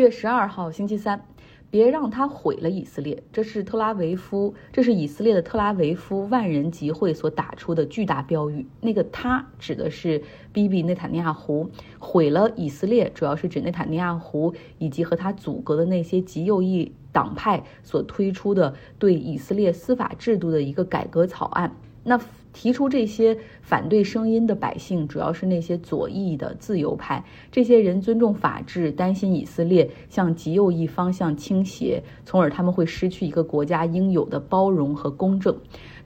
月十二号星期三，别让他毁了以色列。这是特拉维夫，这是以色列的特拉维夫万人集会所打出的巨大标语。那个他指的是 Bibi 内塔尼亚胡，毁了以色列，主要是指内塔尼亚胡以及和他阻隔的那些极右翼党派所推出的对以色列司法制度的一个改革草案。那提出这些反对声音的百姓，主要是那些左翼的自由派。这些人尊重法治，担心以色列向极右翼方向倾斜，从而他们会失去一个国家应有的包容和公正。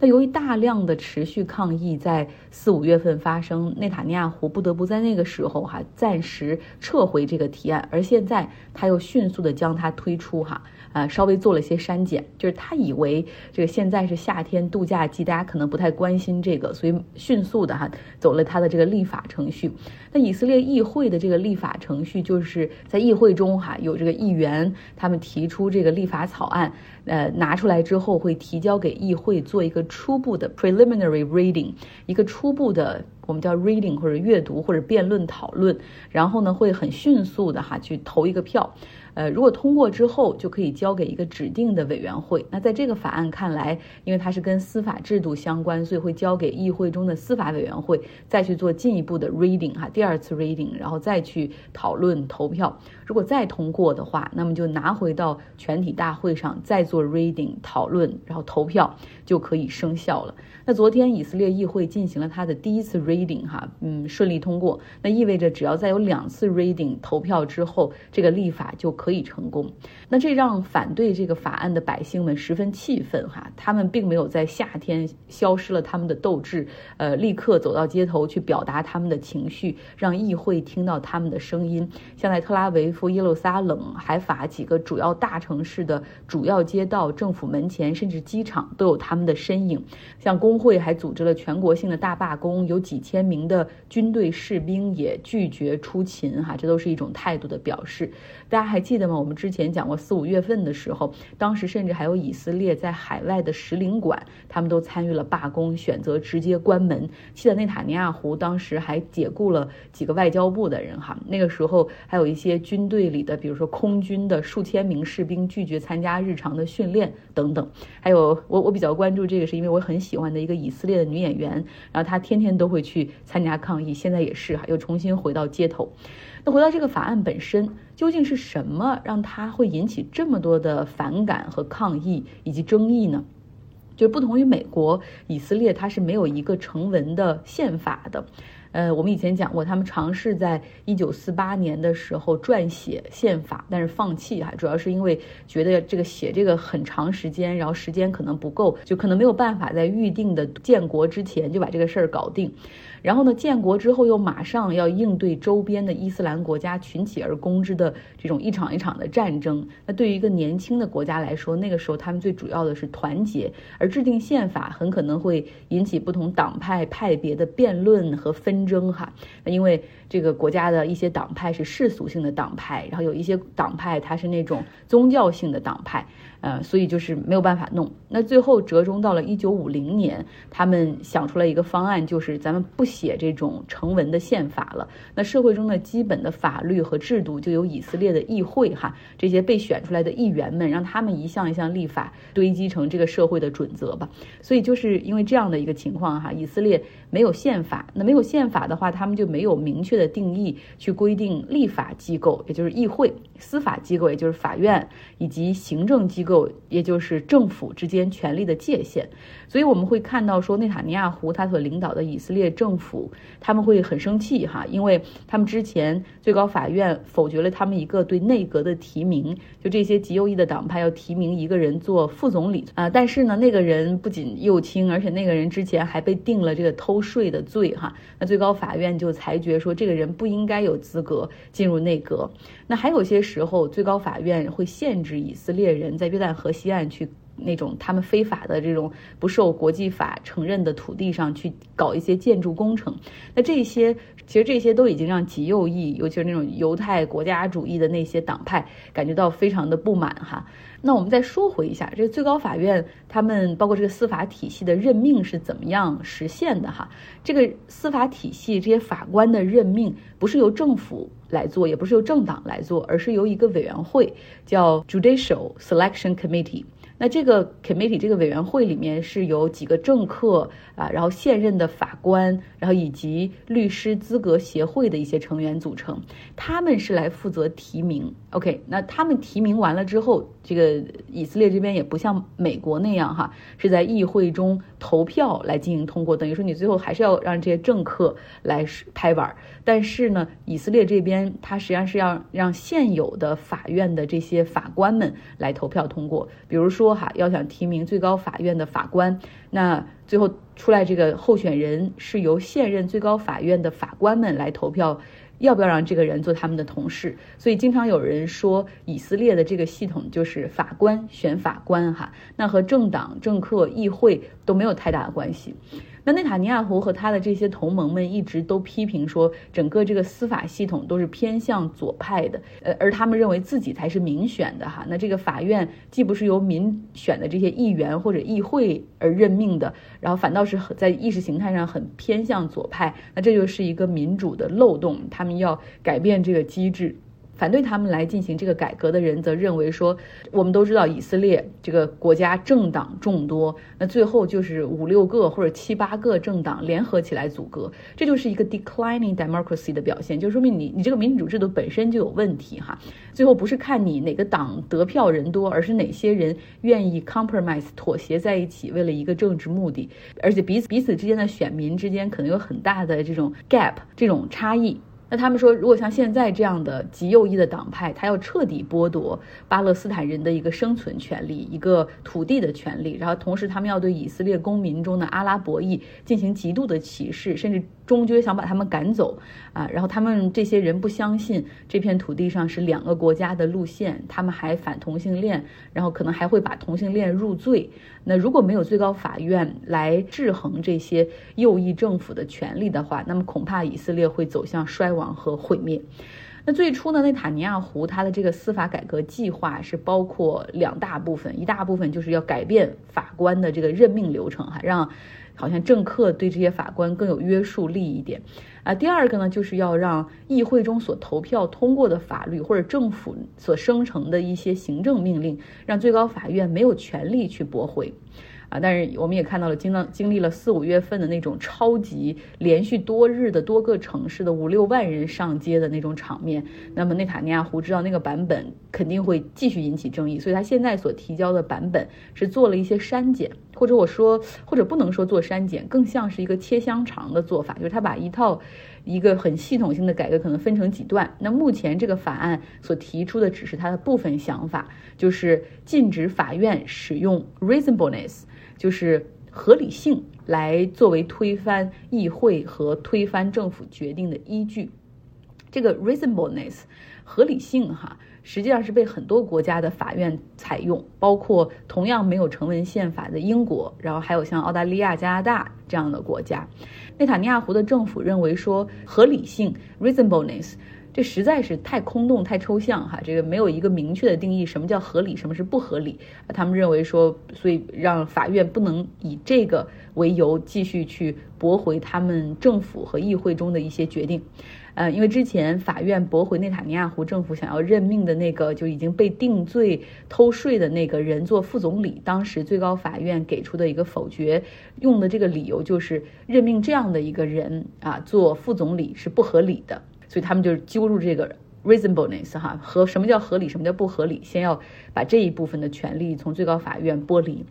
那由于大量的持续抗议在四五月份发生，内塔尼亚胡不得不在那个时候哈暂时撤回这个提案，而现在他又迅速的将它推出哈，呃稍微做了些删减，就是他以为这个现在是夏天度假季，大家可能不太关心这个，所以迅速的哈走了他的这个立法程序。那以色列议会的这个立法程序，就是在议会中哈有这个议员他们提出这个立法草案，呃拿出来之后会提交给议会做一个。初步的 preliminary reading，一个初步的我们叫 reading 或者阅读或者辩论讨论，然后呢会很迅速的哈去投一个票。呃，如果通过之后，就可以交给一个指定的委员会。那在这个法案看来，因为它是跟司法制度相关，所以会交给议会中的司法委员会再去做进一步的 reading 哈，第二次 reading，然后再去讨论投票。如果再通过的话，那么就拿回到全体大会上再做 reading 讨论，然后投票就可以生效了。那昨天以色列议会进行了它的第一次 reading 哈，嗯，顺利通过。那意味着只要再有两次 reading 投票之后，这个立法就可可以成功。那这让反对这个法案的百姓们十分气愤哈，他们并没有在夏天消失了他们的斗志，呃，立刻走到街头去表达他们的情绪，让议会听到他们的声音。像在特拉维夫、耶路撒冷、海法几个主要大城市的主要街道、政府门前，甚至机场都有他们的身影。像工会还组织了全国性的大罢工，有几千名的军队士兵也拒绝出勤，哈，这都是一种态度的表示。大家还记记得吗？我们之前讲过，四五月份的时候，当时甚至还有以色列在海外的使领馆，他们都参与了罢工，选择直接关门。记得内塔尼亚胡当时还解雇了几个外交部的人，哈，那个时候还有一些军队里的，比如说空军的数千名士兵拒绝参加日常的训练等等。还有我我比较关注这个，是因为我很喜欢的。一个以色列的女演员，然后她天天都会去参加抗议，现在也是哈，又重新回到街头。那回到这个法案本身，究竟是什么让它会引起这么多的反感和抗议以及争议呢？就是不同于美国，以色列它是没有一个成文的宪法的。呃，我们以前讲过，他们尝试在一九四八年的时候撰写宪法，但是放弃哈，主要是因为觉得这个写这个很长时间，然后时间可能不够，就可能没有办法在预定的建国之前就把这个事儿搞定。然后呢，建国之后又马上要应对周边的伊斯兰国家群起而攻之的这种一场一场的战争。那对于一个年轻的国家来说，那个时候他们最主要的是团结，而制定宪法很可能会引起不同党派派别的辩论和纷争哈。那因为这个国家的一些党派是世俗性的党派，然后有一些党派它是那种宗教性的党派。呃，所以就是没有办法弄。那最后折中到了一九五零年，他们想出来一个方案，就是咱们不写这种成文的宪法了。那社会中的基本的法律和制度，就由以色列的议会哈这些被选出来的议员们，让他们一项一项立法堆积成这个社会的准则吧。所以就是因为这样的一个情况哈，以色列没有宪法。那没有宪法的话，他们就没有明确的定义去规定立法机构，也就是议会；司法机构，也就是法院，以及行政机构。也就是政府之间权力的界限，所以我们会看到说内塔尼亚胡他所领导的以色列政府他们会很生气哈，因为他们之前最高法院否决了他们一个对内阁的提名，就这些极右翼的党派要提名一个人做副总理啊，但是呢那个人不仅右倾，而且那个人之前还被定了这个偷税的罪哈，那最高法院就裁决说这个人不应该有资格进入内阁。那还有些时候最高法院会限制以色列人在约旦。河西岸去那种他们非法的这种不受国际法承认的土地上去搞一些建筑工程。那这些其实这些都已经让极右翼，尤其是那种犹太国家主义的那些党派感觉到非常的不满哈。那我们再说回一下，这最高法院他们包括这个司法体系的任命是怎么样实现的哈？这个司法体系这些法官的任命不是由政府来做，也不是由政党来做，而是由一个委员会叫 Judicial Selection Committee。那这个 committee 这个委员会里面是由几个政客啊，然后现任的法官，然后以及律师资格协会的一些成员组成，他们是来负责提名。OK，那他们提名完了之后，这个以色列这边也不像美国那样哈，是在议会中投票来进行通过，等于说你最后还是要让这些政客来拍板。但是呢，以色列这边他实际上是要让现有的法院的这些法官们来投票通过，比如说。说哈，要想提名最高法院的法官，那最后出来这个候选人是由现任最高法院的法官们来投票，要不要让这个人做他们的同事？所以经常有人说，以色列的这个系统就是法官选法官哈，那和政党、政客、议会都没有太大的关系。那内塔尼亚胡和他的这些同盟们一直都批评说，整个这个司法系统都是偏向左派的，呃，而他们认为自己才是民选的哈。那这个法院既不是由民选的这些议员或者议会而任命的，然后反倒是在意识形态上很偏向左派，那这就是一个民主的漏洞，他们要改变这个机制。反对他们来进行这个改革的人则认为说，我们都知道以色列这个国家政党众多，那最后就是五六个或者七八个政党联合起来阻隔，这就是一个 declining democracy 的表现，就说明你你这个民主制度本身就有问题哈。最后不是看你哪个党得票人多，而是哪些人愿意 compromise 妥协在一起，为了一个政治目的，而且彼此彼此之间的选民之间可能有很大的这种 gap 这种差异。那他们说，如果像现在这样的极右翼的党派，他要彻底剥夺巴勒斯坦人的一个生存权利、一个土地的权利，然后同时他们要对以色列公民中的阿拉伯裔进行极度的歧视，甚至。终究想把他们赶走啊！然后他们这些人不相信这片土地上是两个国家的路线，他们还反同性恋，然后可能还会把同性恋入罪。那如果没有最高法院来制衡这些右翼政府的权利的话，那么恐怕以色列会走向衰亡和毁灭。那最初呢，内塔尼亚胡他的这个司法改革计划是包括两大部分，一大部分就是要改变法官的这个任命流程，哈，让。好像政客对这些法官更有约束力一点，啊，第二个呢，就是要让议会中所投票通过的法律或者政府所生成的一些行政命令，让最高法院没有权利去驳回。啊，但是我们也看到了，经了经历了四五月份的那种超级连续多日的多个城市的五六万人上街的那种场面。那么内塔尼亚胡知道那个版本肯定会继续引起争议，所以他现在所提交的版本是做了一些删减，或者我说，或者不能说做删减，更像是一个切香肠的做法，就是他把一套一个很系统性的改革可能分成几段。那目前这个法案所提出的只是他的部分想法，就是禁止法院使用 reasonableness。就是合理性来作为推翻议会和推翻政府决定的依据，这个 reasonableness 合理性哈，实际上是被很多国家的法院采用，包括同样没有成文宪法的英国，然后还有像澳大利亚、加拿大这样的国家。内塔尼亚胡的政府认为说合理性 reasonableness。这实在是太空洞、太抽象哈，这个没有一个明确的定义，什么叫合理，什么是不合理？他们认为说，所以让法院不能以这个为由继续去驳回他们政府和议会中的一些决定，呃，因为之前法院驳回内塔尼亚胡政府想要任命的那个就已经被定罪偷税的那个人做副总理，当时最高法院给出的一个否决，用的这个理由就是任命这样的一个人啊做副总理是不合理的。所以他们就揪住这个 reasonableness 哈和什么叫合理，什么叫不合理，先要把这一部分的权利从最高法院剥离。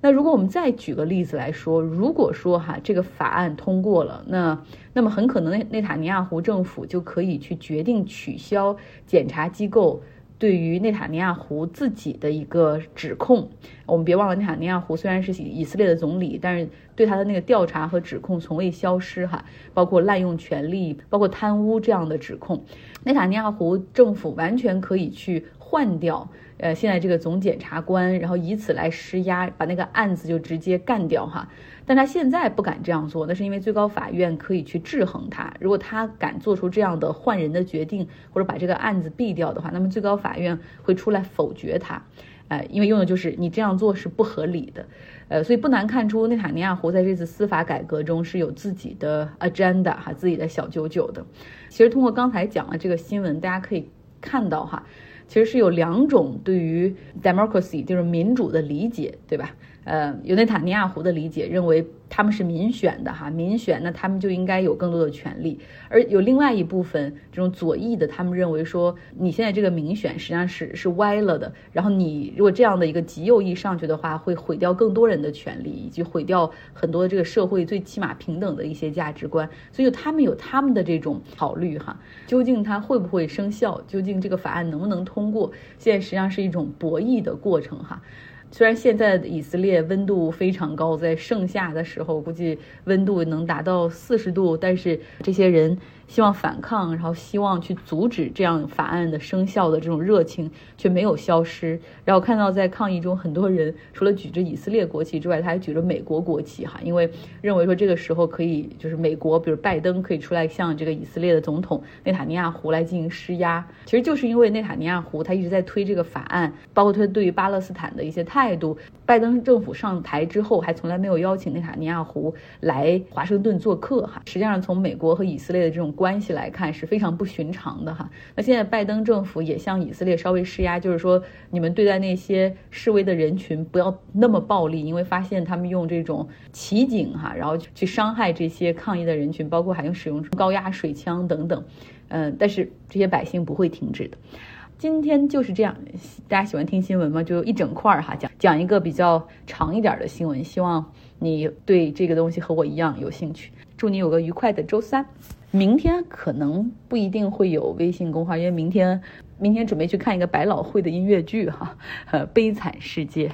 那如果我们再举个例子来说，如果说哈这个法案通过了，那那么很可能内内塔尼亚胡政府就可以去决定取消检察机构。对于内塔尼亚胡自己的一个指控，我们别忘了，内塔尼亚胡虽然是以色列的总理，但是对他的那个调查和指控从未消失哈，包括滥用权力、包括贪污这样的指控，内塔尼亚胡政府完全可以去。换掉呃现在这个总检察官，然后以此来施压，把那个案子就直接干掉哈。但他现在不敢这样做，那是因为最高法院可以去制衡他。如果他敢做出这样的换人的决定，或者把这个案子毙掉的话，那么最高法院会出来否决他。呃，因为用的就是你这样做是不合理的。呃，所以不难看出内塔尼亚胡在这次司法改革中是有自己的 agenda 哈，自己的小九九的。其实通过刚才讲的这个新闻，大家可以看到哈，其实是有两种对于 democracy 就是民主的理解，对吧？呃，尤内塔尼亚胡的理解认为他们是民选的哈，民选那他们就应该有更多的权利。而有另外一部分这种左翼的，他们认为说你现在这个民选实际上是是歪了的。然后你如果这样的一个极右翼上去的话，会毁掉更多人的权利，以及毁掉很多这个社会最起码平等的一些价值观。所以他们有他们的这种考虑哈。究竟它会不会生效？究竟这个法案能不能通过？现在实际上是一种博弈的过程哈。虽然现在的以色列温度非常高，在盛夏的时候估计温度能达到四十度，但是这些人。希望反抗，然后希望去阻止这样法案的生效的这种热情却没有消失。然后看到在抗议中，很多人除了举着以色列国旗之外，他还举着美国国旗哈，因为认为说这个时候可以就是美国，比如拜登可以出来向这个以色列的总统内塔尼亚胡来进行施压。其实就是因为内塔尼亚胡他一直在推这个法案，包括他对于巴勒斯坦的一些态度。拜登政府上台之后，还从来没有邀请内塔尼亚胡来华盛顿做客哈。实际上从美国和以色列的这种关系来看是非常不寻常的哈。那现在拜登政府也向以色列稍微施压，就是说你们对待那些示威的人群不要那么暴力，因为发现他们用这种骑警哈，然后去伤害这些抗议的人群，包括还用使用高压水枪等等。嗯，但是这些百姓不会停止的。今天就是这样，大家喜欢听新闻吗？就一整块儿哈，讲讲一个比较长一点的新闻，希望你对这个东西和我一样有兴趣。祝你有个愉快的周三。明天可能不一定会有微信公号，因为明天明天准备去看一个百老汇的音乐剧哈，呃，悲惨世界。